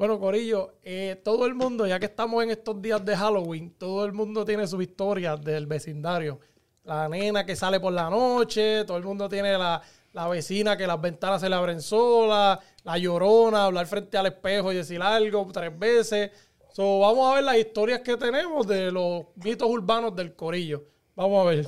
Bueno, Corillo, eh, todo el mundo, ya que estamos en estos días de Halloween, todo el mundo tiene su historia del vecindario. La nena que sale por la noche, todo el mundo tiene la, la vecina que las ventanas se le abren solas, la llorona, hablar frente al espejo y decir algo tres veces. So, vamos a ver las historias que tenemos de los mitos urbanos del Corillo. Vamos a ver.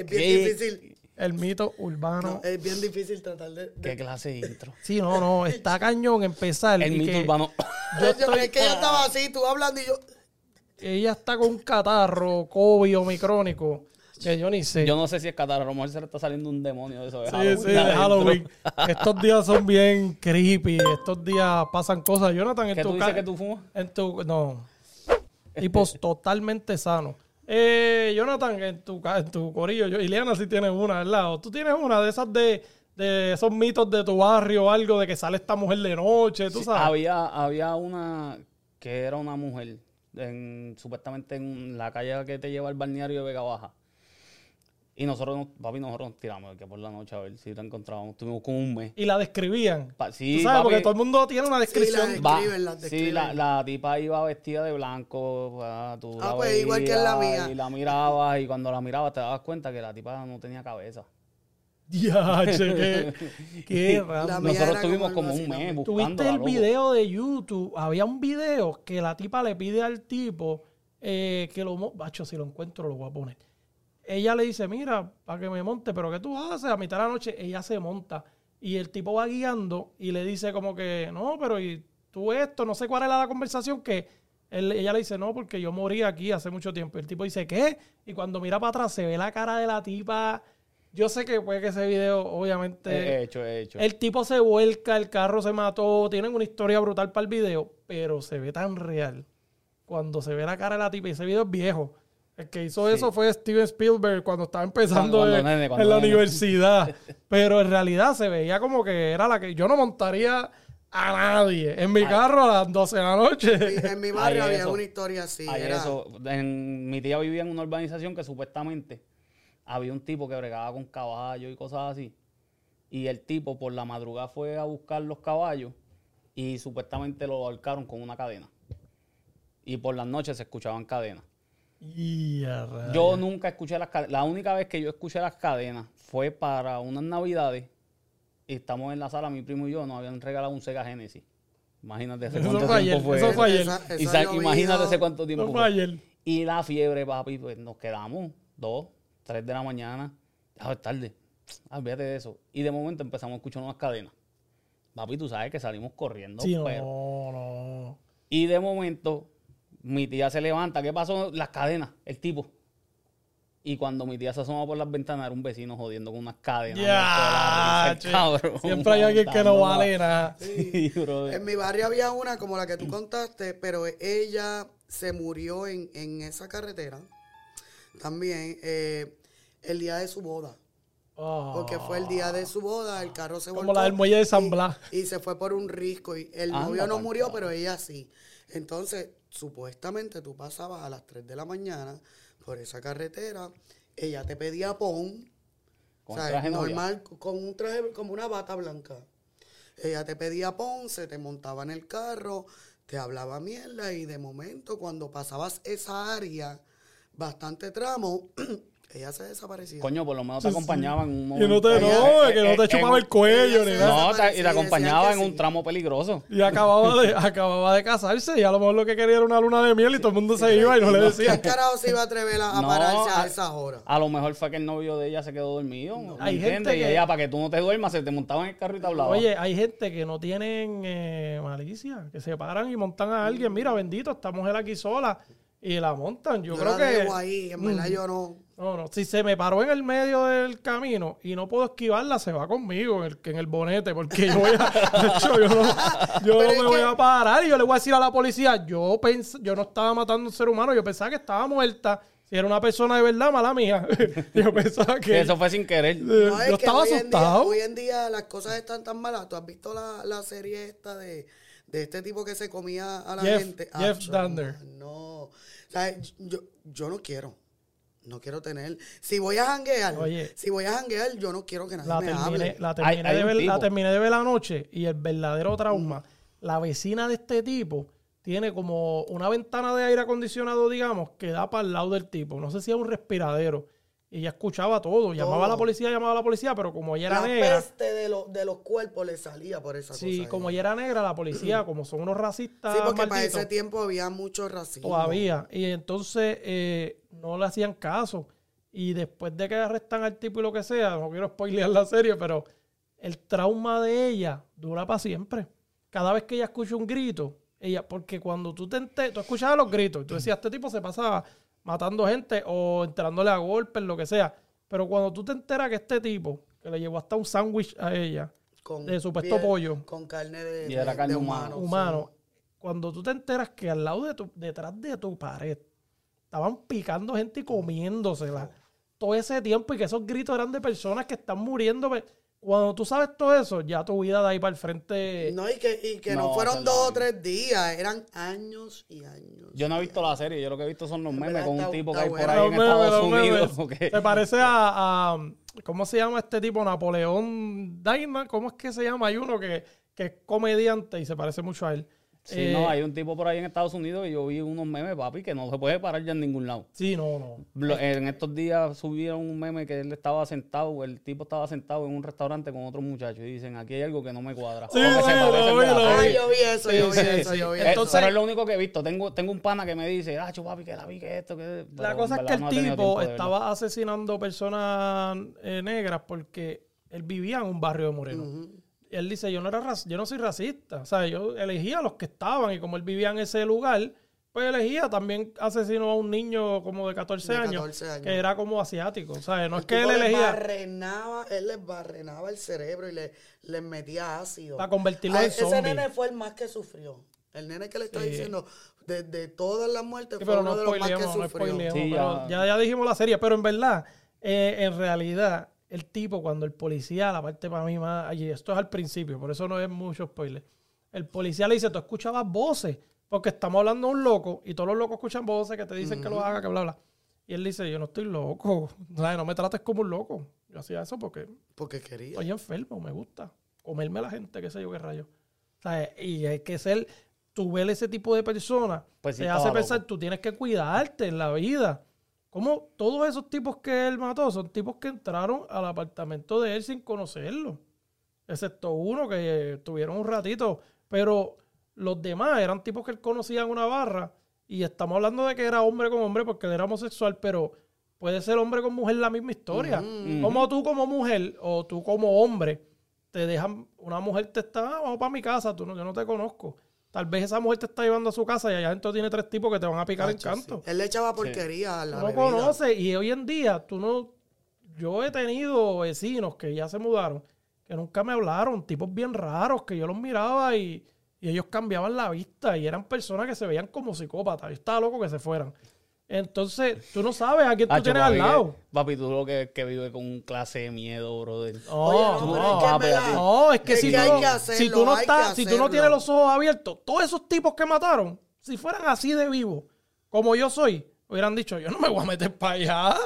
Es bien ¿Qué? difícil. El mito urbano. no, es bien difícil tratar de. de- ¿Qué clase de intro? Sí, no, no, está cañón empezar. El y mito que urbano. yo Yo- estoy- es que yo estaba así, tú hablando y yo. ella está con un catarro, COVID o micrónico, que yo ni sé. Yo no sé si es catarro, a lo mejor se le está saliendo un demonio de eso. de Sí, Halloween sí, de adentro. Halloween. Estos días son bien creepy. Estos días pasan cosas. Jonathan, en ¿Qué tu tú dices ca- que tú fumas? En tu, no. Tipos totalmente sanos. Eh, Jonathan, en tu, en tu corillo, yo, Ileana sí tiene una, ¿verdad? O tú tienes una de esas de, de esos mitos de tu barrio o algo de que sale esta mujer de noche, tú Sí, sabes. había, había una que era una mujer, en, supuestamente en la calle que te lleva al balneario de Vega Baja. Y nosotros, nos- papi, nosotros nos tiramos que por la noche a ver si la encontrábamos. Estuvimos como un mes. Y la describían. Pa- tú sí, sabes, porque todo el mundo tiene una descripción. Sí, va- describen, sí, describen. la, la tipa iba vestida de blanco. tú Ah, la pues, igual que en la mía. Y la mirabas y cuando la mirabas te dabas cuenta que la tipa no tenía cabeza. Diache, qué, qué raro. La mía Nosotros estuvimos como un mes buscando. ¿Tuviste el video de YouTube? Había un video que la tipa le pide al tipo eh, que lo... mo- Bacho, si lo encuentro lo voy a poner. Ella le dice, mira, para que me monte, pero ¿qué tú haces? A mitad de la noche ella se monta y el tipo va guiando y le dice como que, no, pero y tú esto, no sé cuál era la conversación que él- ella le dice, no, porque yo morí aquí hace mucho tiempo. Y el tipo dice, ¿qué? Y cuando mira para atrás se ve la cara de la tipa. Yo sé que puede que ese video, obviamente... He hecho, he hecho. El tipo se vuelca, el carro se mató, tienen una historia brutal para el video, pero se ve tan real. Cuando se ve la cara de la tipa, y ese video es viejo. El que hizo Sí. eso fue Steven Spielberg cuando estaba empezando Cuando en, nene, cuando en la nene. universidad. Pero en realidad se veía como que era la que yo no montaría a nadie en mi carro a las 12 de la noche. Y en mi barrio había eso. una historia así. Era, eso. En, mi tía vivía en una urbanización que supuestamente había un tipo que bregaba con caballos y cosas así. Y el tipo por la madrugada fue a buscar los caballos y supuestamente lo ahorcaron con una cadena. Y por las noches se escuchaban cadenas. Yo nunca escuché las cadenas. La única vez que yo escuché las cadenas fue para unas navidades. Y estamos en la sala, mi primo y yo, nos habían regalado un Sega Genesis. Imagínate Eso cuánto fue tiempo ayer, fue. eso fue ayer. Esa- esa imagínate hace cuánto tiempo Eso fue. fue ayer. Y la fiebre, papi, pues nos quedamos dos, tres de la mañana. Ya es tarde. Olvídate de eso. Y de momento empezamos a escuchar unas cadenas. Papi, tú sabes que salimos corriendo. Sí, no, no. Y de momento, mi tía se levanta. ¿Qué pasó? Las cadenas, el tipo. Y cuando mi tía se asoma por las ventanas, era un vecino jodiendo con unas cadenas. Ya, cabrón, Siempre hay alguien que no vale nada. Sí, brother. En mi barrio había una como la que tú contaste, pero ella se murió en, en esa carretera también eh, el día de su boda. Oh. Porque fue el día de su boda, el carro se Como volcó la del muelle de San Blas. Y, se fue por un risco. Y el Anda novio no murió, pero ella sí. Entonces, supuestamente tú pasabas a las 3 de la mañana por esa carretera, ella te pedía pon, Con o sea, el traje novia. normal, con un traje como una bata blanca. Ella te pedía pon, se te montaba en el carro, te hablaba mierda y de momento cuando pasabas esa área, bastante tramo, ella se desaparecía. Coño, por lo menos te acompañaba en un Y momento. no te, no, eh, que no te eh, chupaba en- el cuello ni nada. No, te- y te y acompañaba en un sí. tramo peligroso. Y acababa de, acababa de casarse y a lo mejor lo que quería era una luna de miel y todo el mundo se iba y no le ¿Qué decía. carajo se iba a atrever a, a No, pararse a a- esas horas? A lo mejor fue que el novio de ella se quedó dormido. ¿me Hay gente Y que- ella, para que tú no te duermas, se te montaba en el carro y te hablaba. Oye, hay gente que no tienen eh, malicia, que se paran y montan a alguien. Mira, bendito, esta mujer aquí sola y la montan. Yo, Yo creo la que. ahí, en verdad yo no. No, no. Si se me paró en el medio del camino y no puedo esquivarla, se va conmigo en el, en el bonete, porque yo voy a. de hecho, yo no, yo me voy que- a parar y yo le voy a decir a la policía, yo pens yo no estaba matando a un ser humano, yo pensaba que estaba muerta. Si era una persona de verdad, mala mía. yo pensaba que. Eso fue sin querer. eh, No, es yo que estaba hoy en, día, asustado. hoy en día las cosas están tan malas. ¿Tú has visto la, la serie esta de, de este tipo que se comía a la Jeff- gente? Jeff Acho, Dunder. No, yo no quiero. No quiero tener. Si voy a janguear, Oye. si voy a janguear, yo no quiero que nadie La me terminé, hable. la, terminé Hay- hay de ver, la terminé de ver anoche y el verdadero trauma. La vecina de este tipo tiene como una ventana de aire acondicionado, digamos, que da para el lado del tipo. No sé si es un respiradero. Y ella escuchaba todo. Llamaba a la policía, llamaba a la policía, pero como ella era La negra, peste de, lo- de los cuerpos le salía por esa sí, cosa. como ahí. ella era negra, la policía, como son unos racistas Sí, porque para malditos, ese tiempo había mucho racismo. todavía. Y entonces eh, no le hacían caso. Y después de que arrestan al tipo y lo que sea, no quiero spoilear la serie, pero el trauma de ella dura para siempre. Cada vez que ella escucha un grito, ella, porque cuando tú te tú escuchabas los gritos, y tú decías, este tipo se pasa matando gente o entrándole a golpes, lo que sea. Pero cuando tú te enteras que este tipo, que le llevó hasta un sándwich a ella, Con de supuesto pollo. Con carne de, Y de- carne de humana. humano. cuando tú te enteras que al lado de tu, detrás de tu pared, estaban picando gente y comiéndosela todo ese tiempo y que esos gritos eran de personas que están muriendo. Cuando tú sabes todo eso, ya tu vida de ahí para el frente. No, y que, y que no, No, fueron dos o tres días, eran años y años. Yo no he visto la serie, yo lo que he visto son los memes con un está- tipo que está hay por ahí en memes, Estados. Unidos. porque- Se parece a, a- ¿Cómo se llama este tipo? Napoleón Diamond. ¿Cómo es que se llama? Hay uno que, que es comediante y se parece mucho a él. Sí, Eh, no, hay un tipo por ahí en Estados Unidos y yo vi unos memes, papi, que no se puede parar ya en ningún lado. Sí, no, no. En estos días subieron un meme que él estaba sentado, el tipo estaba sentado en un restaurante con otro muchacho y dicen, aquí hay algo que no me cuadra. Sí, O que se la. Ay, yo vi eso, yo vi Sí, eso, sí. yo vi Eh, eso. pero es lo único que he visto. Tengo, tengo un pana que me dice, ah, papi, que la vi, que esto, que... La pero cosa en es que el tipo estaba asesinando personas eh, negras porque él vivía en un barrio de Moreno. Él dice, yo no era yo no soy racista. O sea, yo elegía a los que estaban y como él vivía en ese lugar, pues elegía. También asesinó a un niño como de 14, De años, 14 años. que era como asiático. O sea, no es que él elegía barrenaba, él les barrenaba el cerebro y le, les metía ácido. para convertirlo A- en ese zombie. nene fue el más que sufrió. El nene que le está Sí. diciendo, de, de todas las muertes, Sí, fue pero uno no de los más que no sufrió. spoileemos, Sí, pero ya. ya. Ya, dijimos la serie, pero en verdad, eh, en realidad, el tipo, cuando el policía, la parte para mí más, allí, esto es al principio, por eso no es mucho spoiler, el policía le dice, tú escuchabas voces, porque estamos hablando de un loco, y todos los locos escuchan voces que te dicen que lo haga, que bla, bla. Y él dice, yo no estoy loco, o sea, no me trates como un loco. Yo hacía eso porque Porque quería. estoy enfermo, me gusta comerme a la gente, qué sé yo qué rayo. O sea, y hay que ser, tú ver ese tipo de personas, Pues sí te hace pensar, loco. tú tienes que cuidarte en la vida. Como todos esos tipos que él mató son tipos que entraron al apartamento de él sin conocerlo. Excepto uno que tuvieron un ratito. Pero los demás eran tipos que él conocía en una barra. Y estamos hablando de que era hombre con hombre porque él era homosexual, pero puede ser hombre con mujer la misma historia. Como tú como mujer o tú como hombre te dejan, una mujer te está, "Ah, vamos para mi casa, tú no, yo no te conozco. Tal vez esa mujer te está llevando a su casa y allá adentro tiene tres tipos que te van a picar en Tacho, canto. sí. Él le echaba porquería a la no bebida. conoces y hoy en día tú no... Yo he tenido vecinos que ya se mudaron, que nunca me hablaron, tipos bien raros, que yo los miraba y, y ellos cambiaban la vista y eran personas que se veían como psicópatas. Yo estaba loco que se fueran. Entonces, tú no sabes a quién tú Hacho, tienes al lado. que- Papi, tú lo que, que vive con un clase de miedo, brother. No, Oye, no, no, es que en papi, verdad- No, es que, Es si, que tú no, hacerlo, si tú no estás, si tú no tienes los ojos abiertos, todos esos tipos que mataron, si fueran así de vivos, como yo soy, hubieran dicho, yo no me voy a meter para allá.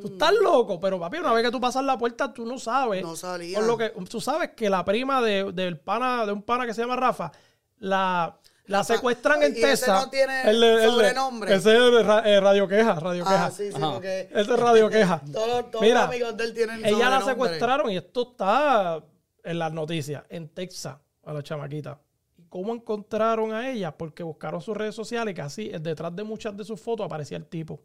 Tú estás loco, pero papi, una vez que tú pasas la puerta, tú no sabes. No salía. Por lo que, tú sabes que la prima de, del pana, de un pana que se llama Rafa, la, la secuestran en ¿Y ese no tiene El sobrenombre? Ese es eh, Radio Queja, Radio Queja. Ah, sí, sí, Ajá. porque Ese es Radio Queja. todos, Mira, los amigos de él tienen Ella la secuestraron y esto está en las noticias, en Texas, a la chamaquita. ¿Y cómo encontraron a ella? Porque buscaron sus redes sociales y casi detrás de muchas de sus fotos aparecía el tipo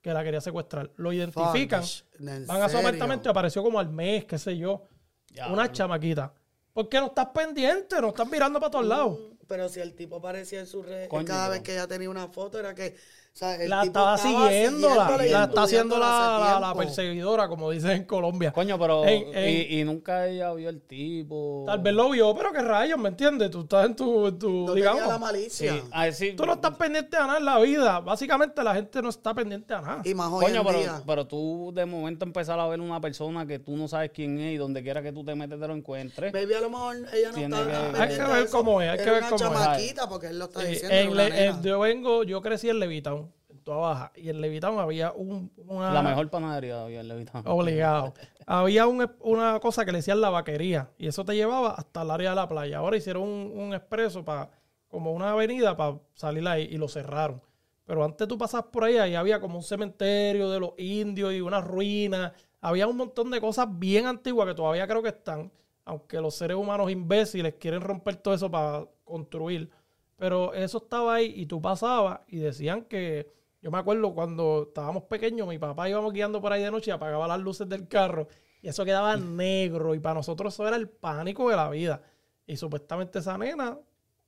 que la quería secuestrar. Lo identifican, Fuck, ¿en van a su apartamento y apareció como al mes, qué sé yo. Ya, una chamaquita. Porque no estás pendiente, no estás mirando para todos lados. Pero si el tipo aparecía en su red, Coño, cada vez que ella tenía una foto, era que. O sea, el La tipo estaba siguiéndola, siguiéndola y la está haciendo la, la- perseguidora, como dicen en Colombia. Coño, pero... En- en- y, y nunca ella vio el tipo... Tal vez lo vio, pero qué rayos, ¿me entiendes? Tú estás en tu, en tu No digamos. tenía la Sí, malicia. decir... Tú no estás pendiente a nada en la vida. Básicamente la gente no está pendiente a nada. Y más hoy Coño, en pero, día. pero tú de momento empezar a ver una persona que tú no sabes quién es y donde quiera que tú te metes te lo encuentres. Baby, a lo mejor ella no Tiene está que- Hay que ver cómo es, hay que ver una cómo es. porque él lo está Sí, diciendo. en- yo vengo, yo crecí en Levitown. Baja. Y en Levitown había un, una... La mejor panadería había en Levitown. Obligado. había un- una cosa que le decían la vaquería. Y eso te llevaba hasta el área de la playa. Ahora hicieron un, un expreso para como una avenida para salir ahí y lo cerraron. Pero antes tú pasabas por ahí, ahí había como un cementerio de los indios y unas ruinas. Había un montón de cosas bien antiguas que todavía creo que están, aunque los seres humanos imbéciles quieren romper todo eso para construir. Pero eso estaba ahí y tú pasabas y decían que, yo me acuerdo cuando estábamos pequeños, mi papá íbamos guiando por ahí de noche y apagaba las luces del carro y eso quedaba negro y para nosotros eso era el pánico de la vida. Y supuestamente esa nena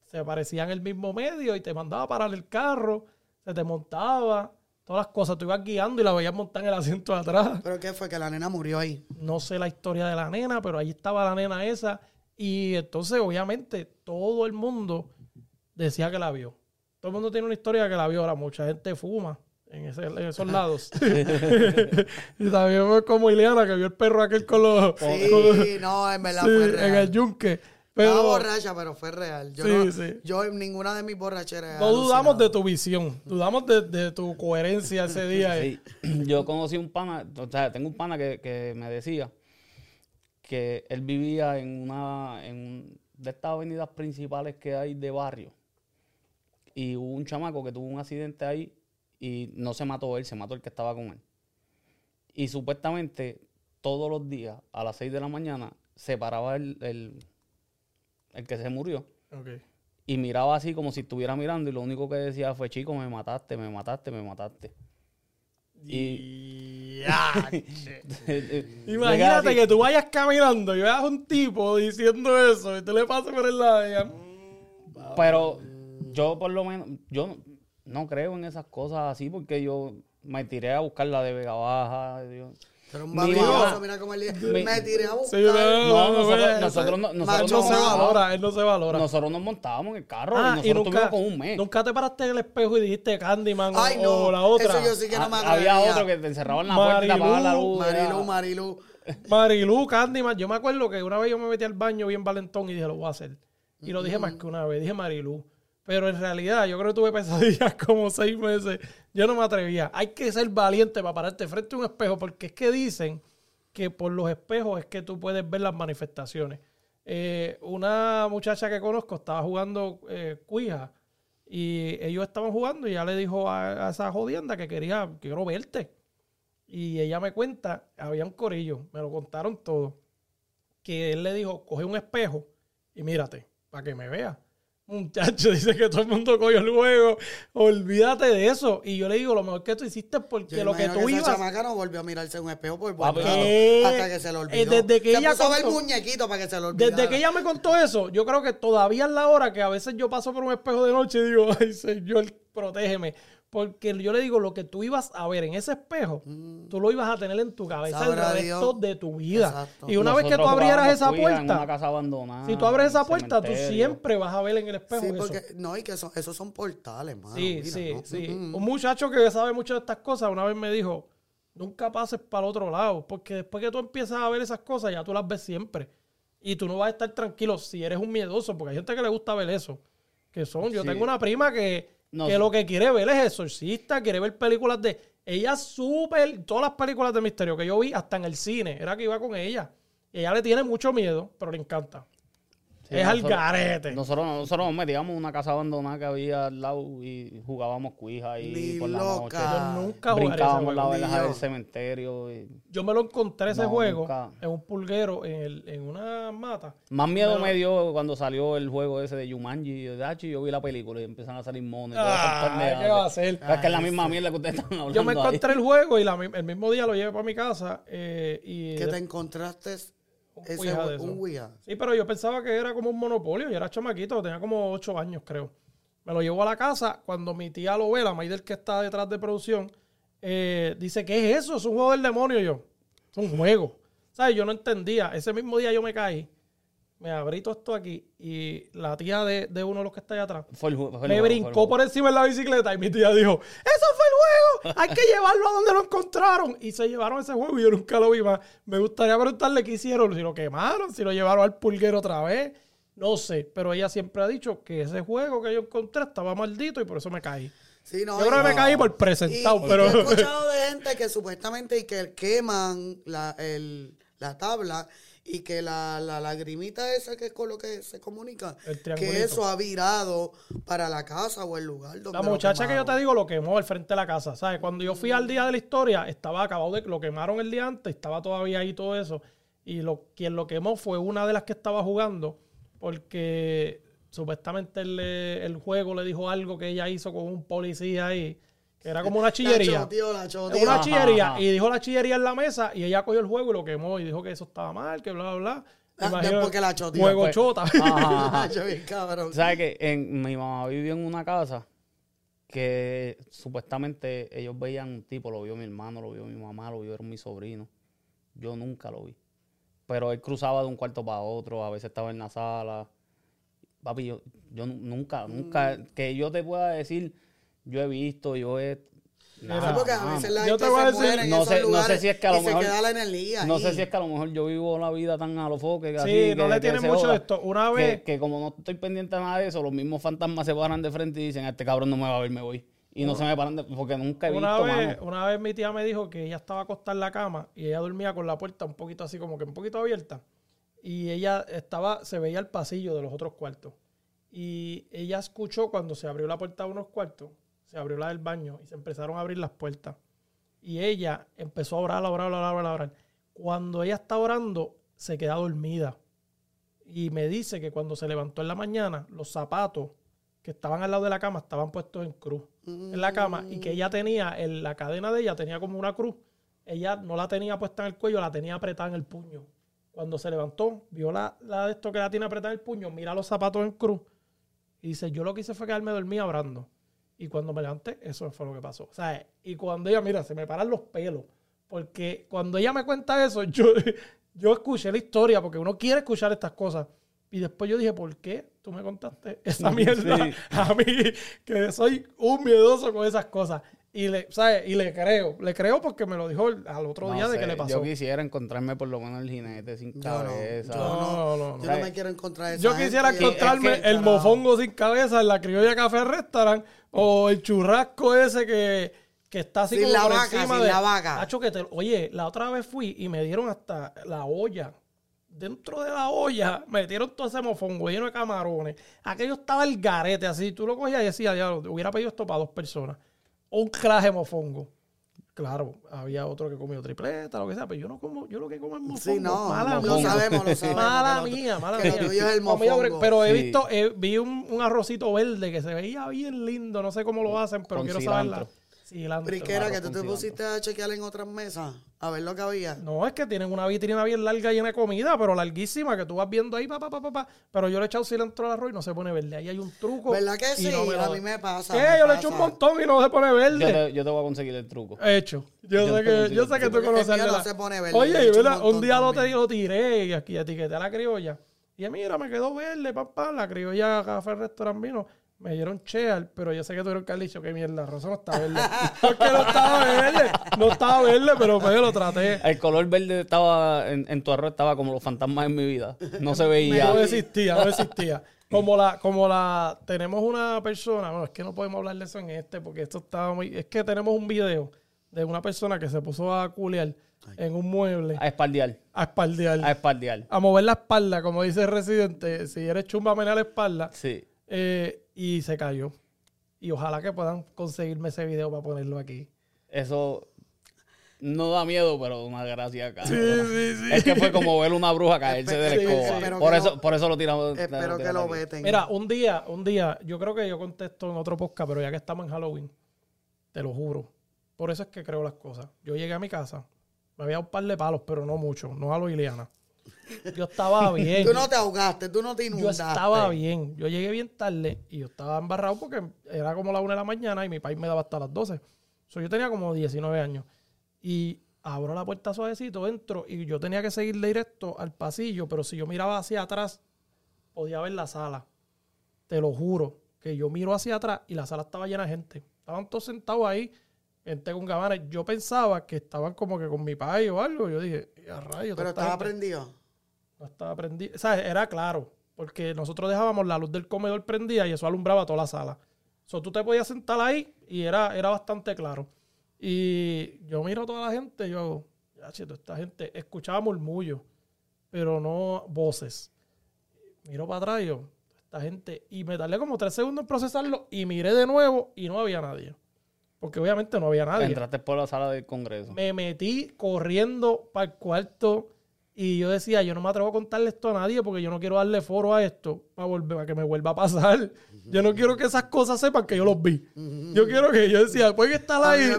se aparecía en el mismo medio y te mandaba a parar el carro, se te montaba, todas las cosas. Tú ibas guiando y la veías montar en el asiento de atrás. ¿Pero qué fue? Que la nena murió ahí. No sé la historia de la nena, pero ahí estaba la nena esa. Y entonces, obviamente, todo el mundo decía que la vio. Todo el mundo tiene una historia que la vio. Ahora, mucha gente fuma en, ese- en esos lados. y también fue como Ileana, que vio el perro aquel con los... Sí, no, en verdad Sí, fue en real. el yunque. Estaba Pero borracha, pero fue real. Yo, Sí, no, sí. yo en ninguna de mis borracheras. he no dudamos de tu visión. Dudamos de, de tu coherencia ese día. Sí. Yo conocí un pana, o sea, tengo un pana que, que me decía que él vivía en una en de estas avenidas principales que hay de barrio. Y hubo un chamaco que tuvo un accidente ahí y no se mató él, se mató el que estaba con él. Y supuestamente todos los días a las 6 de la mañana se paraba el, el, el que se murió y miraba así como si estuviera mirando y lo único que decía fue, chico, me mataste, me mataste, me mataste. Y Imagínate que tú vayas caminando y veas un tipo diciendo eso y tú le pasas por el lado y digas, Pero yo por lo menos, yo no, creo en esas cosas así porque yo me tiré a buscar la de Vega Baja. Dios. Pero un Mira. baboso, mira cómo él. Mi- Me tiré a buscar. Sí, no, No, nosotros, nosotros, no- nosotros, no se valora, él no se valora. nosotros nos montábamos en el carro Ah, y nosotros tuvimos con un mes. nunca te paraste en el espejo y dijiste Candyman o- Ay, o, no. la otra. Eso yo sí que no me Ha- atrevía. Había otro que te encerraba en la puerta y te apagaba la luz. Marilu, Marilu. Marilu, Candyman. Yo me acuerdo que una vez yo me metí al baño bien valentón y dije, lo voy a hacer. Y lo dije más que una vez, dije Marilu. Pero en realidad yo creo que tuve pesadillas como seis meses. Yo no me atrevía. Hay que ser valiente para pararte frente a un espejo porque es que dicen que por los espejos es que tú puedes ver las manifestaciones. Eh, una muchacha que conozco estaba jugando eh, cuija y ellos estaban jugando y ya le dijo a, esa jodienda que quería, quiero verte. Y ella me cuenta, había un corillo, me lo contaron todo, que él le dijo, coge un espejo y mírate, para que me vea. Muchacho, dice que todo el mundo cogió el juego, olvídate de eso. Y yo le digo, lo mejor que tú hiciste es porque Yo lo que tú esa ibas... chamaca no volvió a mirarse en un espejo por buen rato, ¿Qué? hasta que se lo Eh, olvidó. desde que se ella puso contó- muñequito para que se lo olvidara. Desde que ella me contó eso, yo creo que todavía es la hora que a veces yo paso por un espejo de noche y digo, ay Señor, protégeme. Porque yo le digo, lo que tú ibas a ver en ese espejo, tú lo ibas a tener en tu cabeza el Mm. Sabrá resto Dios. de tu vida. Exacto. Y una vez que tú abrieras esa cuija En una puerta, casa abandonada. si tú abres esa puerta, tú siempre vas a ver en el espejo Sí, eso. porque, no, y que son, esos son portales, mano. Sí, mira, sí, ¿no? sí. Mm, mm. Un muchacho que sabe mucho de estas cosas una vez me dijo, nunca pases para el otro lado, porque después que tú empiezas a ver esas cosas, ya tú las ves siempre. Y tú no vas a estar tranquilo si eres un miedoso, porque hay gente que le gusta ver eso. Que son, yo Sí. tengo una prima que, No que sé. lo que quiere ver es exorcista, quiere ver películas de... Ella súper... Todas las películas de misterio que yo vi, hasta en el cine, era que iba con ella. Ella le tiene mucho miedo, pero le encanta. Sí, es al nosotros- garete. Nosotros, nosotros nos metíamos en una casa abandonada que había al lado y jugábamos cuija Ni por la loca. noche. Yo nunca Brincábamos la verja del cementerio. y- Yo me lo encontré ese No, juego nunca. en un pulguero, en, el, en una mata. Más miedo me dio cuando salió el juego ese de Jumanji. Yo, "Dachi", yo vi la película y empiezan a salir monos. y Ah. ¿Qué va a hacer? Es que es la misma mierda que ustedes están hablando. Yo me ahí. encontré el juego y la el mismo día lo llevé para mi casa. eh, y Que te encontraste un. Ouija. Sí, pero yo pensaba que era como un monopolio. Yo era chamaquito, tenía como ocho años, creo. Me lo llevo a la casa. Cuando mi tía lo ve, la Maidel que está detrás de producción, eh, dice, ¿qué es eso? Es un juego del demonio. Yo, es un juego. ¿Sabes? Yo no entendía. Ese mismo día yo me caí. Me abrí todo esto aquí. Y la tía de, de uno de los que está allá atrás Fue el ju- fue el me juego, fue el brincó por encima de la bicicleta y mi tía dijo, ¡Eso fue el juego! Hay que llevarlo a donde lo encontraron. Y se llevaron ese juego y yo nunca lo vi más. Me gustaría preguntarle qué hicieron, si lo quemaron, si lo llevaron al pulguero otra vez. No sé, pero ella siempre ha dicho que ese juego que yo encontré estaba maldito y por eso me caí. Sí, no, Yo creo que me caí por presentado, y pero... yo he escuchado de gente que supuestamente y que queman la, el- la tabla y que la, la lagrimita esa que es con lo que se comunica, que eso ha virado para la casa o el lugar donde La muchacha que yo te digo lo quemó al frente de la casa, ¿sabes? Cuando yo fui al día de la historia, estaba acabado de... Lo quemaron el día antes, estaba todavía ahí todo eso. Y lo, quien lo quemó fue una de las que estaba jugando, porque supuestamente el, eh, el juego le dijo algo que ella hizo con un policía ahí, era como una La chillería. la. Una chillería. ajá. Y dijo la chillería en la mesa y ella cogió el juego y lo quemó y dijo que eso estaba mal, que bla, bla, bla. Ah, Imagino- porque la choteó, Juego pues. chota. Ajá, ajá. Yo bien cabrón. ¿Sabes que en, mi mamá vivió en una casa que supuestamente ellos veían un tipo, lo vio mi hermano, lo vio mi mamá, lo vieron mi sobrino. Yo nunca lo vi. Pero él cruzaba de un cuarto para otro, a veces estaba en la sala. Papi, yo, yo nu- nunca, nunca, que yo te pueda decir, yo he visto, yo he... Porque a veces la Yo gente te voy a se decir- No sé- no sé lugares si es que a lo y mejor- se queda la energía No sé si es que a lo mejor yo vivo la vida tan a los foques. así, Sí, no que- le que tienen mucho joda. de esto. Una Que- vez... Que, como no estoy pendiente de nada de eso, los mismos fantasmas se paran de frente y dicen, este cabrón no me va a ver, me voy. Y no se me paran de... Porque nunca he visto, Una vez, mano. una vez mi tía me dijo que ella estaba acostada en la cama y ella dormía con la puerta un poquito así como que un poquito abierta y ella estaba, se veía el pasillo de los otros cuartos y ella escuchó cuando se abrió la puerta de unos cuartos, se abrió la del baño y se empezaron a abrir las puertas y ella empezó a orar, a orar, a orar, a orar, a orar. Cuando ella está orando, se queda dormida y me dice que cuando se levantó en la mañana, los zapatos que estaban al lado de la cama estaban puestos en cruz en la cama y que ella tenía, en la cadena de ella tenía como una cruz. Ella no la tenía puesta en el cuello, la tenía apretada en el puño. Cuando se levantó, vio la, la de esto que la tiene apretada en el puño, mira los zapatos en cruz y dice, yo lo que hice fue quedarme dormida orando. Y cuando me levanté, eso fue lo que pasó. O sea, y cuando ella, mira, se me paran los pelos. Porque cuando ella me cuenta eso, yo, yo escuché la historia, porque uno quiere escuchar estas cosas. Y después yo dije, ¿por qué tú me contaste esa mierda Sí. a mí? Que soy un miedoso con esas cosas. Y le, ¿sabes? Y le creo. Le creo porque me lo dijo el- al otro No día de que le pasó. Yo quisiera encontrarme por lo menos el jinete sin Yo no, cabeza. yo no. No, no, no. Yo no me quiero encontrar esa Yo quisiera gente. encontrarme es que, el carajo. mofongo sin cabeza en la criolla café restaurant o el churrasco ese que, que está así Sin como la por vaca, encima sin de la vaca. Hacho, que te- oye, la otra vez fui y me dieron hasta la olla. Dentro de la olla metieron todo ese mofongo lleno de camarones. Aquello estaba el garete así. Tú lo cogías y decías, diablo, hubiera pedido esto para dos personas. Un claje mofongo. Claro, había otro que comió tripleta, lo que sea, pero yo no como, yo lo que como es mofongo. Sí, no, mala lo mía. sabemos, lo sabemos. Mala mía, mala que lo mía. tuyo es el mofongo. Pero he visto, eh, vi un, un arrocito verde que se veía bien lindo. No sé cómo lo hacen, pero Con quiero saber la cilantro. que tú te pusiste a chequear en otras mesas a ver lo que había. No, es que tienen una vitrina bien larga llena de comida, pero larguísima, que tú vas viendo ahí, pa, pa, pa, pa. Pero yo le he echado cilantro al arroz y no se pone verde. Ahí hay un truco. ¿Verdad que sí? no me a mí me pasa. ¿Qué? me Yo le echo un pasa. montón y no se pone Yo verde. te, yo te voy a conseguir el truco. Hecho. Yo, Yo sé que, yo sé que tú conoces el no la- se pone verde, Oye, un ¿verdad? un día lo, te, lo tiré y aquí etiqueté a la criolla. Y mira, me quedó verde, papá. La criolla Café Restaurant vino. Me dieron cheal, pero yo sé que tuvieron que haber dicho que mierda, Rosa no está verde. Porque no estaba verde. No estaba verde, pero pues yo lo traté. El color verde estaba en, en tu arroz estaba como los fantasmas en mi vida. No se veía. No existía, no existía. Como la, como la, tenemos una persona, bueno, es que no podemos hablar de eso en este, porque esto estaba muy, es que tenemos un video de una persona que se puso a culear en un mueble, A espaldear. a espaldear, A espaldear. a mover la espalda, como dice el residente, si eres chumba, menea la espalda, Sí. eh, y se cayó. Y ojalá que puedan conseguirme ese video para ponerlo aquí. Eso no da miedo, pero una gracia acá. sí, sí. Es que fue como ver una bruja caerse de la Sí, sí, escoba. por, eso, lo- por eso lo tiramos. Espero que lo veten. Mira, un día, un día, yo creo que yo contesto en otro podcast, pero ya que estamos en Halloween, te lo juro. Por eso es que creo las cosas. Yo llegué a mi casa, me había un par de palos, pero no mucho, no a lo Ileana. Yo estaba bien. Tú no te ahogaste, tú no te yo inundaste. estaba bien. Yo llegué bien tarde y yo estaba embarrado porque era como la una de la mañana y mi país me daba hasta las 12. So, yo tenía como 19 años. Y abro la puerta suavecito, entro y yo tenía que seguir directo al pasillo, pero si yo miraba hacia atrás, podía ver la sala. Te lo juro, que yo miro hacia atrás y la sala estaba llena de gente. Estaban todos sentados ahí, gente con gabanes. Yo pensaba que estaban como que con mi país o algo. Yo dije, a rayos. Pero estaba gente". prendido. No estaba prendido. O sea, era claro. Porque nosotros dejábamos la luz del comedor prendida y eso alumbraba toda la sala. So, tú te podías sentar ahí y era, era bastante claro. Y yo miro a toda la gente, yo, ya, chito, esta gente escuchaba murmullos, pero no voces. Miro para atrás y yo, esta gente, y me tardé como tres segundos en procesarlo y miré de nuevo y no había nadie. Porque obviamente no había nadie. Entraste por la sala del Congreso. Me metí corriendo para el cuarto y yo decía, yo no me atrevo a contarle esto a nadie porque yo no quiero darle foro a esto para, volver, para que me vuelva a pasar. Yo no quiero que esas cosas sepan que yo los vi. Yo quiero que yo decía, después que estar ahí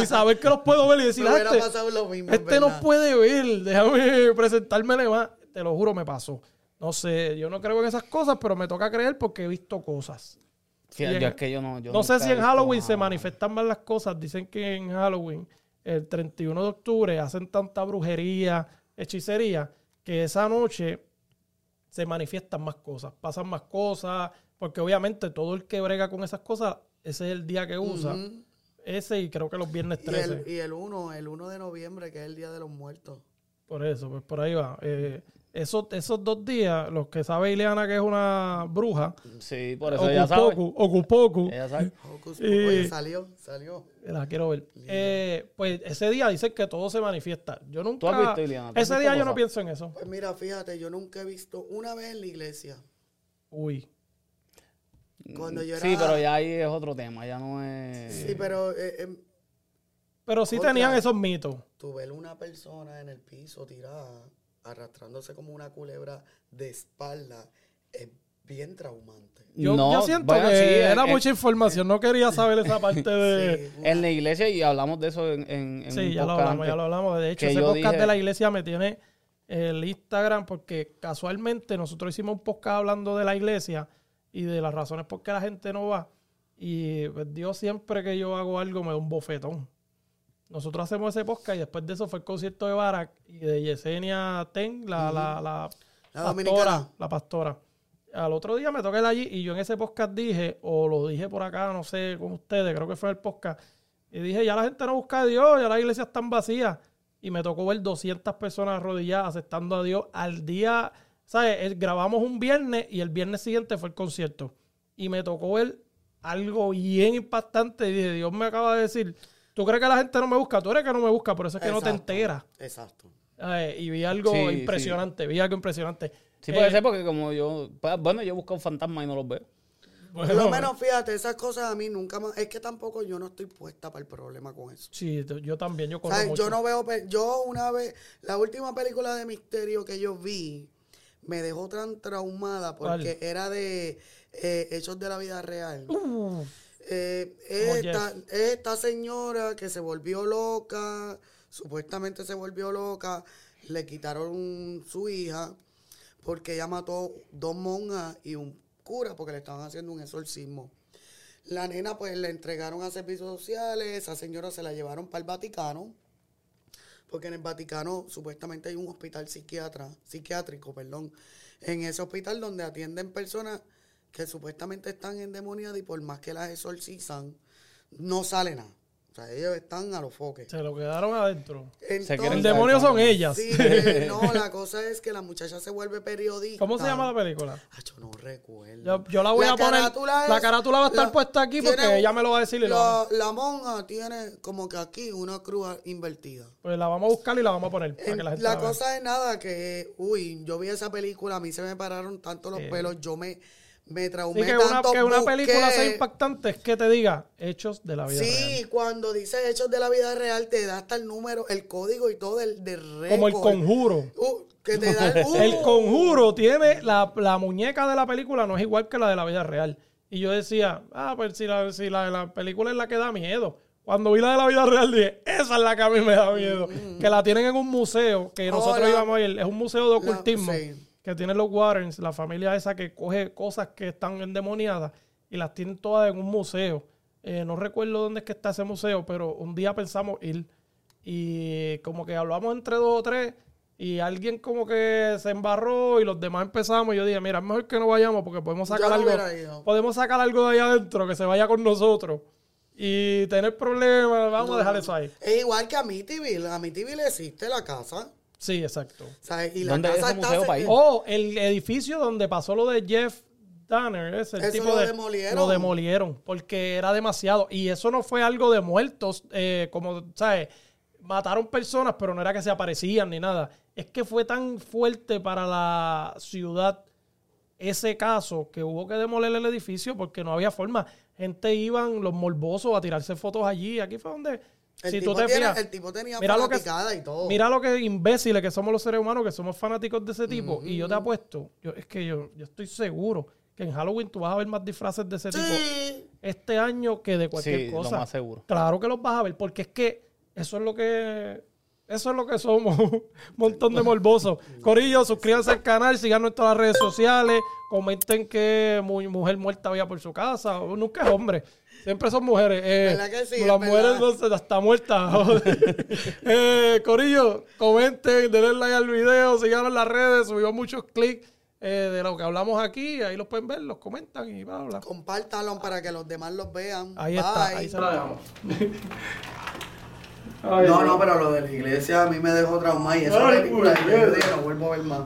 y saber que los puedo ver y decir, "Ah, este, pasado lo mismo. este no puede ver, déjame presentármele más. Te lo juro, me pasó. No sé, yo no creo en esas cosas, pero me toca creer porque he visto cosas. En- yo es que yo no. yo No sé si en visto Halloween se nada. manifiestan más las cosas. Dicen que en Halloween, el 31 de octubre, hacen tanta brujería, hechicería, que esa noche se manifiestan más cosas, pasan más cosas, porque obviamente todo el que brega con esas cosas, ese es el día que usa. Ese y creo que los viernes Y 13. el, y el 1, el 1 de noviembre, que es el Día de los Muertos. Por eso, pues por ahí va. Eh, esos, esos dos días, los que sabe Ileana que es una bruja, Sí, por eso ella sabe. Ocupoku, Ocupoku, Ella sabe. Y- Oye, salió, salió. La quiero ver. Eh, pues ese día dicen que todo se manifiesta. Yo nunca. ¿Tú has visto, Ileana? ¿Tú has Ese visto día yo no pienso en eso. Pues mira, fíjate, yo nunca he visto una vez en la iglesia. Uy. Cuando yo Sí, era- pero ya ahí es otro tema. Ya no es. Sí, pero eh, eh, Pero sí Contra. tenían esos mitos. tú ver una persona en el piso tirada, arrastrándose como una culebra de espalda, es bien traumante. Yo, No, yo siento bueno, que sí, era mucha información. No quería saber esa parte de. Sí, En la iglesia, y hablamos de eso en, en, en Sí, ya lo hablamos, antes. ya lo hablamos. De hecho, ese podcast dije- de la iglesia me tiene el Instagram porque casualmente nosotros hicimos un podcast hablando de la iglesia y de las razones por qué la gente no va. Y pues, Dios siempre que yo hago algo me da un bofetón. Nosotros hacemos ese podcast y después de eso fue el concierto de Barak y de Yesenia Ten, la, la, la, La pastora, dominicana. la pastora. Al otro día me toca ir allí y yo en ese podcast dije, o lo dije por acá, no sé, con ustedes, creo que fue el podcast, y dije, ya la gente no busca a Dios, ya las iglesias están vacías. Y me tocó ver 200 personas arrodilladas aceptando a Dios al día, ¿sabes? Grabamos un viernes y el viernes siguiente fue el concierto. Y me tocó ver algo bien impactante y dije, Dios me acaba de decir, ¿tú crees que la gente no me busca? Tú eres que no me busca, por eso es que no te enteras. Exacto. Eh, y vi algo Sí, impresionante, vi algo impresionante. Sí, puede Eh, ser porque como yo. bueno, yo busco un fantasma y no los veo. Por lo menos, fíjate, esas cosas a mí nunca más... Es que tampoco yo no estoy puesta para el problema con eso. Sí, yo también, yo corro ¿Sabes? mucho. Yo no veo... Yo una vez... La última película de misterio que yo vi me dejó tan traumada porque era de eh, Hechos de la Vida Real. Uh, Eh, esta, es esta señora que se volvió loca, supuestamente se volvió loca, le quitaron su hija porque ella mató dos monjas y un cura porque le estaban haciendo un exorcismo. La nena pues le entregaron a servicios sociales, esa señora se la llevaron para el Vaticano, porque en el Vaticano supuestamente hay un hospital psiquiatra, psiquiátrico, perdón, en ese hospital donde atienden personas que supuestamente están endemoniadas y por más que las exorcizan, no sale nada. O sea, ellos están a los foques. se lo quedaron adentro. Entonces, quieren El demonio son ellas. Sí, eh, no, la cosa es que la muchacha se vuelve periodista. ¿Cómo se llama la película? Ah, yo no recuerdo. Yo, yo la voy a poner. carátula La carátula va a estar la- puesta aquí porque tiene- ella me lo va a decir y lo la, vamos- la monja tiene como que aquí una cruz invertida. pues la vamos a buscar y la vamos a poner. Para En- que la gente la la vea. cosa es nada que, uy, yo vi esa película, a mí se me pararon tanto los pelos, yo me, me traumé Sí, que una, tanto. que una busqué- película sea impactante es que te diga hechos de la vida Sí, real. cuando dice hechos de la vida real, te da hasta el número, el código y todo del, del Como el récord. conjuro. Uh, que te da el, uh, El conjuro tiene. La, la muñeca de la película no es igual que la de la vida real. Y yo decía, ah, pues si la, si la, la película es la que da miedo. Cuando vi la de la vida real dije, esa es la que a mí me da miedo. Que la tienen en un museo, que nosotros Hola. íbamos a ir. Es un museo de ocultismo. sí. Que tiene los Warrens, la familia esa que coge cosas que están endemoniadas y las tienen todas en un museo. Eh, no recuerdo dónde es que está ese museo, pero un día pensamos ir. Y como que hablamos entre dos o tres y alguien como que se embarró y los demás empezamos. Y yo dije, mira, es mejor que no vayamos porque podemos sacar algo. Podemos sacar algo de ahí adentro que se vaya con nosotros. Y tener problemas, vamos a dejar eso ahí. Es igual que a Amityville. A Amityville existe la casa. Sí, exacto. ¿sabes? Y la ¿Dónde es casa ese museo ir? Oh, el edificio donde pasó lo de Jeff Danner, ese el Eso tipo lo de, demolieron. lo demolieron porque era demasiado. Y eso no fue algo de muertos, eh, como, ¿sabes? Mataron personas, pero no era que se aparecían ni nada. Es que fue tan fuerte para la ciudad ese caso que hubo que demoler el edificio porque no había forma. Gente iban, los morbosos, a tirarse fotos allí. Aquí fue donde... El, si tipo tú te tiene- fijas, el tipo tenía mira lo que- y todo. Mira lo que imbéciles que somos los seres humanos, que somos fanáticos de ese tipo. Y yo te apuesto, yo, es que yo, yo estoy seguro que en Halloween tú vas a ver más disfraces de ese tipo este año que de cualquier Sí, lo cosa. más seguro. Claro que los vas a ver, porque es que eso es lo que. Eso es lo que somos. Un montón de morbosos. Corillo, suscríbanse al canal, todas las redes sociales. Comenten que mu- mujer muerta vaya por su casa. Nunca es hombre. Siempre son mujeres. Eh, ¿Verdad que sí? Las Es mujeres no se está muerta. eh, Corillo, comenten, denle like al video, síganos en las redes. Subimos muchos clics eh, de lo que hablamos aquí. Ahí los pueden ver, los comentan y bla, bla. Compártalo para que los demás los vean. Ahí está, ahí se lo dejamos. No, no, pero lo de la iglesia a mí me dejó traumado y esa película yo no vuelvo a ver más.